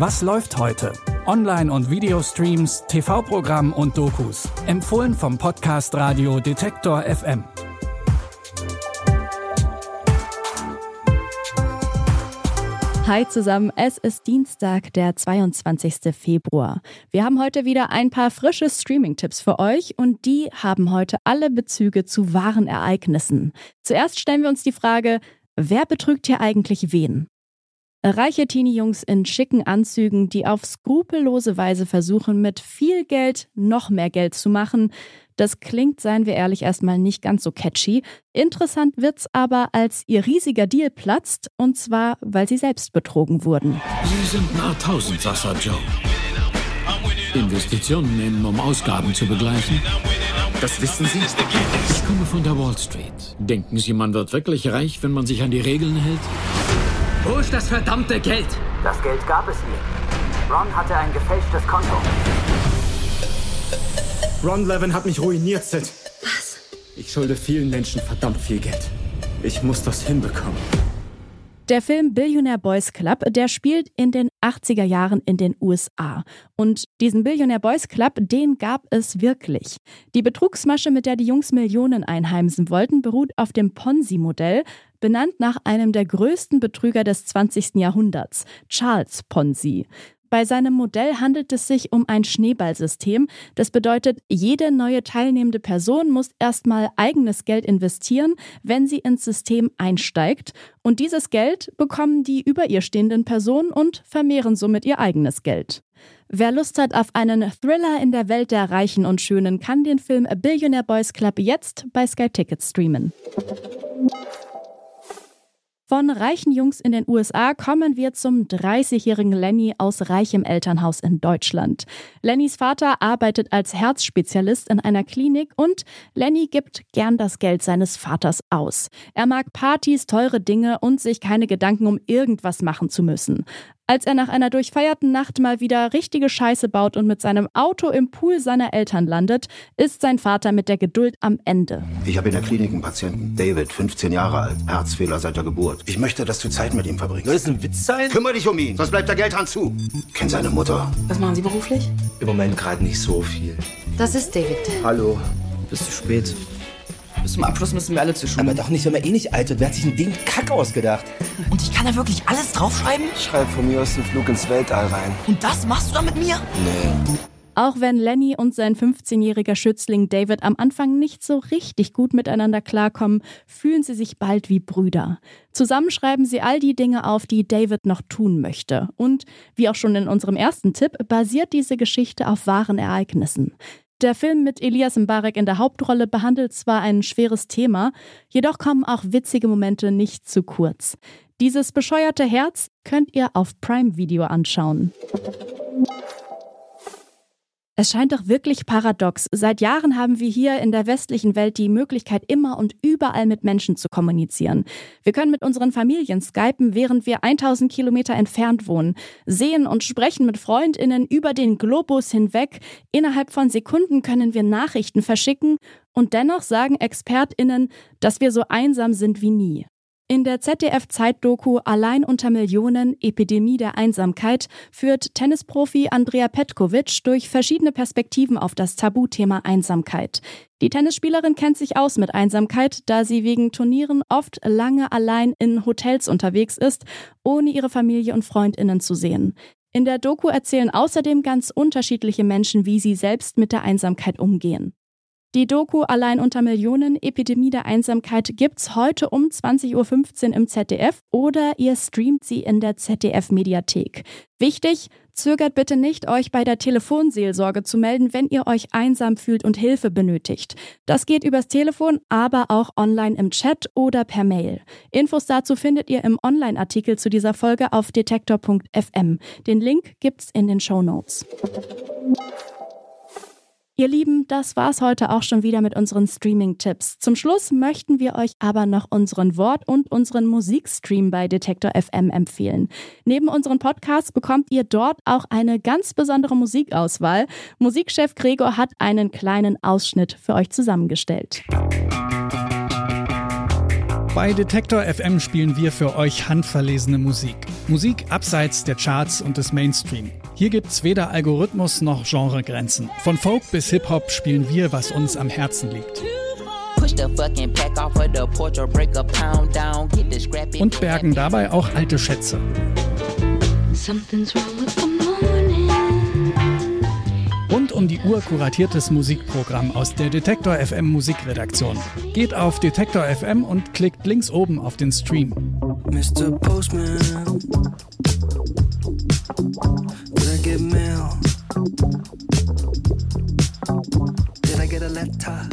Was läuft heute? Online- und Videostreams, TV-Programm und Dokus. Empfohlen vom Podcast Radio Detektor FM. Hi zusammen, es ist Dienstag, der 22. Februar. Wir haben heute wieder ein paar frische Streaming-Tipps für euch und die haben heute alle Bezüge zu wahren Ereignissen. Zuerst stellen wir uns die Frage, wer betrügt hier eigentlich wen? Reiche Teenie-Jungs in schicken Anzügen, die auf skrupellose Weise versuchen, mit viel Geld noch mehr Geld zu machen. Das klingt, seien wir ehrlich, erstmal nicht ganz so catchy. Interessant wird's aber, als ihr riesiger Deal platzt, und zwar, weil sie selbst betrogen wurden. Sie sind nah Tausendsasser, Joe. Investitionen nehmen, um Ausgaben zu begleichen. Das wissen Sie? Ich komme von der Wall Street. Denken Sie, man wird wirklich reich, wenn man sich an die Regeln hält? Wo ist das verdammte Geld? Das Geld gab es mir. Ron hatte ein gefälschtes Konto. Ron Levin hat mich ruiniert, Sid. Was? Ich schulde vielen Menschen verdammt viel Geld. Ich muss das hinbekommen. Der Film Billionaire Boys Club, der spielt in den 80er Jahren in den USA. Und diesen Billionaire Boys Club, den gab es wirklich. Die Betrugsmasche, mit der die Jungs Millionen einheimsen wollten, beruht auf dem Ponzi-Modell, benannt nach einem der größten Betrüger des 20. Jahrhunderts, Charles Ponzi. Bei seinem Modell handelt es sich um ein Schneeballsystem. Das bedeutet, jede neue teilnehmende Person muss erstmal eigenes Geld investieren, wenn sie ins System einsteigt. Und dieses Geld bekommen die über ihr stehenden Personen und vermehren somit ihr eigenes Geld. Wer Lust hat auf einen Thriller in der Welt der Reichen und Schönen, kann den Film A Billionaire Boys Club jetzt bei Sky Tickets streamen. Von reichen Jungs in den USA kommen wir zum 30-jährigen Lenny aus reichem Elternhaus in Deutschland. Lennys Vater arbeitet als Herzspezialist in einer Klinik und Lenny gibt gern das Geld seines Vaters aus. Er mag Partys, teure Dinge und sich keine Gedanken um irgendwas machen zu müssen. Als er nach einer durchfeierten Nacht mal wieder richtige Scheiße baut und mit seinem Auto im Pool seiner Eltern landet, ist sein Vater mit der Geduld am Ende. Ich habe in der Klinik einen Patienten, David, 15 Jahre alt, Herzfehler seit der Geburt. Ich möchte, dass du Zeit mit ihm verbringst. Soll das ein Witz sein? Kümmere dich um ihn, sonst bleibt der Geldhahn zu. Kennt seine Mutter. Was machen Sie beruflich? Im Moment gerade nicht so viel. Das ist David. Hallo. Bist du spät? Bis zum Abschluss müssen wir alle zur Schule. Aber doch nicht, wenn man eh nicht alt wird. Wer hat sich denn den Kack ausgedacht? Und ich kann da wirklich alles draufschreiben? Schreib von mir aus den Flug ins Weltall rein. Und das machst du dann mit mir? Nee. Auch wenn Lenny und sein 15-jähriger Schützling David am Anfang nicht so richtig gut miteinander klarkommen, fühlen sie sich bald wie Brüder. Zusammen schreiben sie all die Dinge auf, die David noch tun möchte. Und wie auch schon in unserem ersten Tipp, basiert diese Geschichte auf wahren Ereignissen. Der Film mit Elias Mbarek in der Hauptrolle behandelt zwar ein schweres Thema, jedoch kommen auch witzige Momente nicht zu kurz. Dieses bescheuerte Herz könnt ihr auf Prime Video anschauen. Es scheint doch wirklich paradox. Seit Jahren haben wir hier in der westlichen Welt die Möglichkeit, immer und überall mit Menschen zu kommunizieren. Wir können mit unseren Familien skypen, während wir 1000 Kilometer entfernt wohnen, sehen und sprechen mit Freundinnen über den Globus hinweg. Innerhalb von Sekunden können wir Nachrichten verschicken und dennoch sagen Expertinnen, dass wir so einsam sind wie nie. In der ZDF-Zeitdoku Allein unter Millionen Epidemie der Einsamkeit führt Tennisprofi Andrea Petkovic durch verschiedene Perspektiven auf das Tabuthema Einsamkeit. Die Tennisspielerin kennt sich aus mit Einsamkeit, da sie wegen Turnieren oft lange allein in Hotels unterwegs ist, ohne ihre Familie und Freundinnen zu sehen. In der Doku erzählen außerdem ganz unterschiedliche Menschen, wie sie selbst mit der Einsamkeit umgehen. Die Doku Allein unter Millionen Epidemie der Einsamkeit gibt's heute um 20.15 Uhr im ZDF oder ihr streamt sie in der ZDF Mediathek. Wichtig, zögert bitte nicht, euch bei der Telefonseelsorge zu melden, wenn ihr euch einsam fühlt und Hilfe benötigt. Das geht übers Telefon, aber auch online im Chat oder per Mail. Infos dazu findet ihr im Online-Artikel zu dieser Folge auf detektor.fm. Den Link gibt's in den Show Notes. Ihr Lieben, das war's heute auch schon wieder mit unseren Streaming-Tipps. Zum Schluss möchten wir euch aber noch unseren Wort- und unseren Musikstream bei Detektor FM empfehlen. Neben unseren Podcasts bekommt ihr dort auch eine ganz besondere Musikauswahl. Musikchef Gregor hat einen kleinen Ausschnitt für euch zusammengestellt. Bei Detektor FM spielen wir für euch handverlesene Musik. Musik abseits der Charts und des Mainstream. Hier gibt's weder Algorithmus noch Genregrenzen. Von Folk bis Hip-Hop spielen wir, was uns am Herzen liegt. Und bergen dabei auch alte Schätze. Rund um die Uhr kuratiertes Musikprogramm aus der Detektor FM Musikredaktion. Geht auf Detektor FM und klickt links oben auf den Stream. Mr. Postman, did I get mail? Did I get a letter?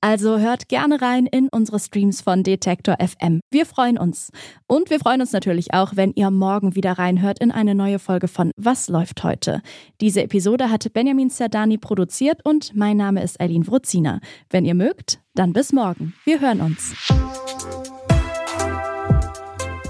Also hört gerne rein in unsere Streams von Detektor FM. Wir freuen uns. Und wir freuen uns natürlich auch, wenn ihr morgen wieder reinhört in eine neue Folge von Was läuft heute? Diese Episode hatte Benjamin Zerdani produziert und mein Name ist Eileen Wruzina. Wenn ihr mögt, dann bis morgen. Wir hören uns.